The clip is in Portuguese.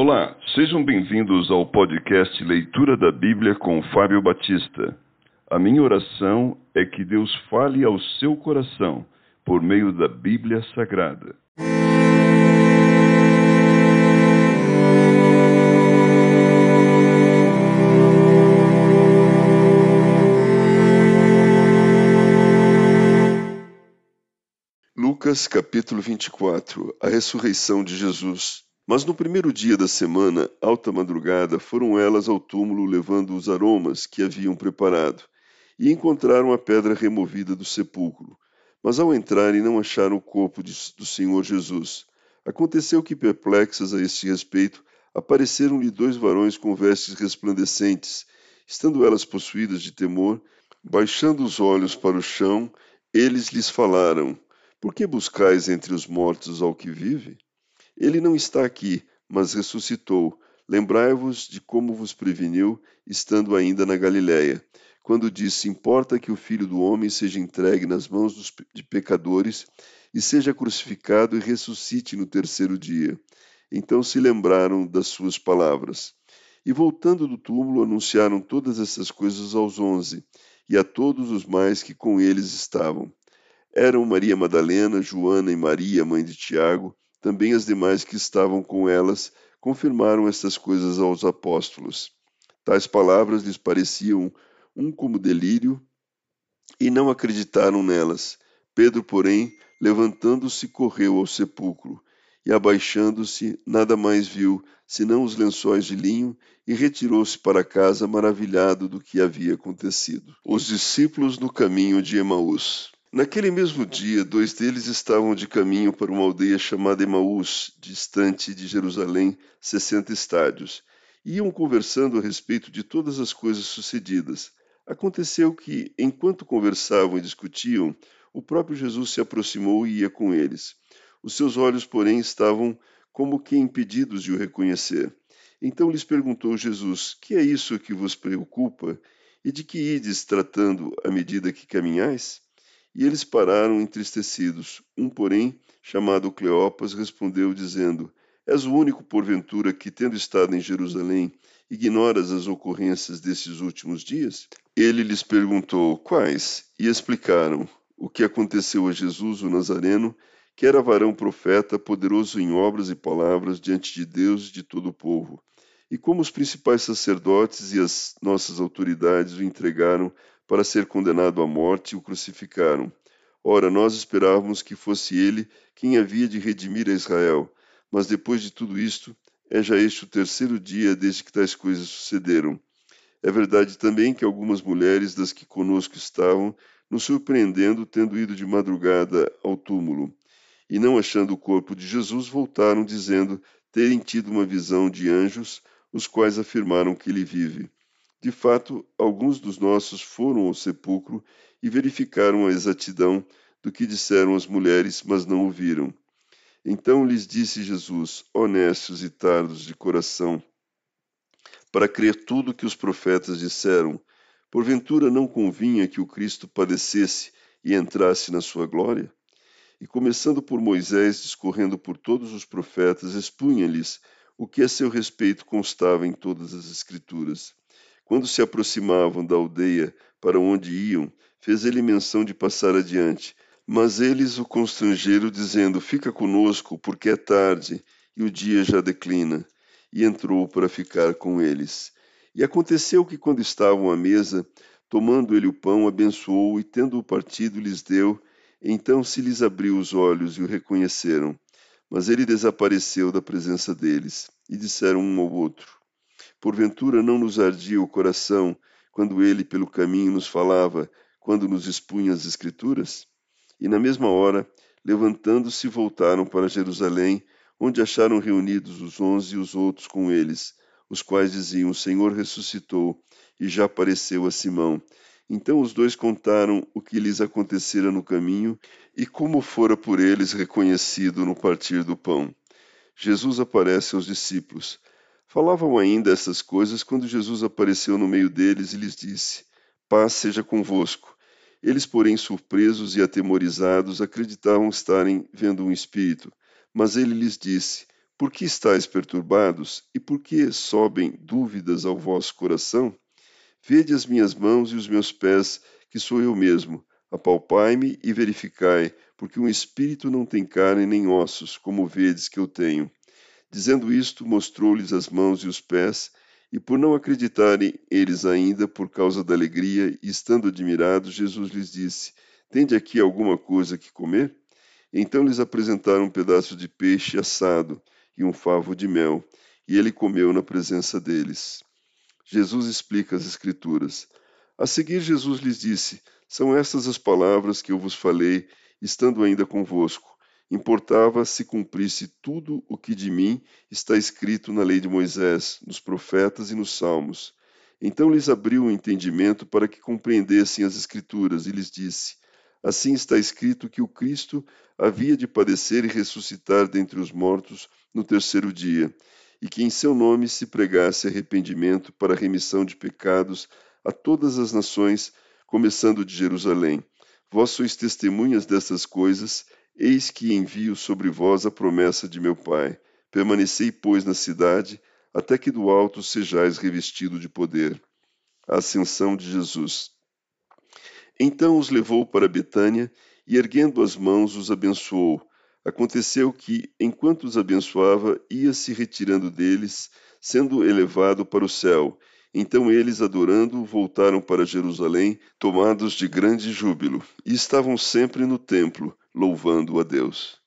Olá, sejam bem-vindos ao podcast Leitura da Bíblia com Fábio Batista. A minha oração é que Deus fale ao seu coração por meio da Bíblia Sagrada. Lucas capítulo 24 A ressurreição de Jesus. Mas no primeiro dia da semana, alta madrugada, foram elas ao túmulo levando os aromas que haviam preparado, e encontraram a pedra removida do sepulcro. Mas ao entrarem não acharam o corpo de, do Senhor Jesus. Aconteceu que, perplexas a este respeito, apareceram-lhe dois varões com vestes resplandecentes. Estando elas possuídas de temor, baixando os olhos para o chão, eles lhes falaram: por que buscais entre os mortos ao que vive? Ele não está aqui, mas ressuscitou. Lembrai-vos de como vos preveniu, estando ainda na Galiléia, quando disse: Importa que o filho do homem seja entregue nas mãos dos, de pecadores e seja crucificado e ressuscite no terceiro dia. Então se lembraram das suas palavras. E voltando do túmulo, anunciaram todas essas coisas aos onze e a todos os mais que com eles estavam. Eram Maria Madalena, Joana e Maria, mãe de Tiago, também as demais que estavam com elas, confirmaram estas coisas aos apóstolos. Tais palavras lhes pareciam um como delírio e não acreditaram nelas. Pedro, porém, levantando-se, correu ao sepulcro e, abaixando-se, nada mais viu senão os lençóis de linho e retirou-se para casa maravilhado do que havia acontecido. Os discípulos no caminho de Emaús. Naquele mesmo dia, dois deles estavam de caminho para uma aldeia chamada Emaús, distante de Jerusalém, sessenta estádios. Iam conversando a respeito de todas as coisas sucedidas. Aconteceu que, enquanto conversavam e discutiam, o próprio Jesus se aproximou e ia com eles. Os seus olhos, porém, estavam como que impedidos de o reconhecer. Então lhes perguntou Jesus: Que é isso que vos preocupa? E de que ides tratando à medida que caminhais? E eles pararam entristecidos. Um, porém, chamado Cleopas, respondeu, dizendo: És o único, porventura, que, tendo estado em Jerusalém, ignoras as ocorrências desses últimos dias? Ele lhes perguntou: Quais? E explicaram o que aconteceu a Jesus, o Nazareno, que era varão profeta, poderoso em obras e palavras diante de Deus e de todo o povo, e como os principais sacerdotes e as nossas autoridades o entregaram para ser condenado à morte, o crucificaram. Ora, nós esperávamos que fosse ele quem havia de redimir a Israel. Mas depois de tudo isto, é já este o terceiro dia desde que tais coisas sucederam. É verdade também que algumas mulheres das que conosco estavam, nos surpreendendo, tendo ido de madrugada ao túmulo, e não achando o corpo de Jesus, voltaram dizendo terem tido uma visão de anjos, os quais afirmaram que ele vive. De fato, alguns dos nossos foram ao sepulcro e verificaram a exatidão do que disseram as mulheres, mas não o viram. Então lhes disse Jesus, honestos e tardos de coração, para crer tudo que os profetas disseram, porventura não convinha que o Cristo padecesse e entrasse na sua glória? E começando por Moisés, discorrendo por todos os profetas, expunha-lhes o que a seu respeito constava em todas as Escrituras. Quando se aproximavam da aldeia para onde iam, fez ele menção de passar adiante. Mas eles o constrangeram, dizendo: Fica conosco, porque é tarde e o dia já declina. E entrou para ficar com eles. E aconteceu que, quando estavam à mesa, tomando ele o pão, abençoou e, tendo-o partido, lhes deu. Então se lhes abriu os olhos e o reconheceram. Mas ele desapareceu da presença deles. E disseram um ao outro: Porventura não nos ardia o coração quando ele pelo caminho nos falava, quando nos expunha as Escrituras? E na mesma hora, levantando-se, voltaram para Jerusalém, onde acharam reunidos os onze e os outros com eles, os quais diziam: O Senhor ressuscitou e já apareceu a Simão. Então os dois contaram o que lhes acontecera no caminho e como fora por eles reconhecido no partir do pão. Jesus aparece aos discípulos. Falavam ainda essas coisas quando Jesus apareceu no meio deles e lhes disse: Paz seja convosco. Eles, porém, surpresos e atemorizados, acreditavam estarem vendo um espírito. Mas ele lhes disse: Por que estáis perturbados? E por que sobem dúvidas ao vosso coração? Vede as minhas mãos e os meus pés, que sou eu mesmo. Apalpai-me e verificai, porque um espírito não tem carne nem ossos, como vedes que eu tenho. Dizendo isto, mostrou-lhes as mãos e os pés, e por não acreditarem eles ainda por causa da alegria, e estando admirados, Jesus lhes disse: Tende aqui alguma coisa que comer? Então lhes apresentaram um pedaço de peixe assado e um favo de mel, e ele comeu na presença deles. Jesus explica as Escrituras. A seguir, Jesus lhes disse: São estas as palavras que eu vos falei, estando ainda convosco. Importava se cumprisse tudo o que de mim está escrito na lei de Moisés, nos profetas e nos salmos. Então lhes abriu o entendimento para que compreendessem as Escrituras, e lhes disse: Assim está escrito que o Cristo havia de padecer e ressuscitar dentre os mortos no terceiro dia, e que em seu nome se pregasse arrependimento para remissão de pecados a todas as nações, começando de Jerusalém. Vós sois testemunhas destas coisas, eis que envio sobre vós a promessa de meu Pai. Permanecei, pois, na cidade, até que do alto sejais revestido de poder. A ascensão de Jesus. Então os levou para Betânia e, erguendo as mãos, os abençoou. Aconteceu que, enquanto os abençoava, ia se retirando deles, sendo elevado para o céu. Então eles, adorando, voltaram para Jerusalém, tomados de grande júbilo, e estavam sempre no templo, louvando a Deus.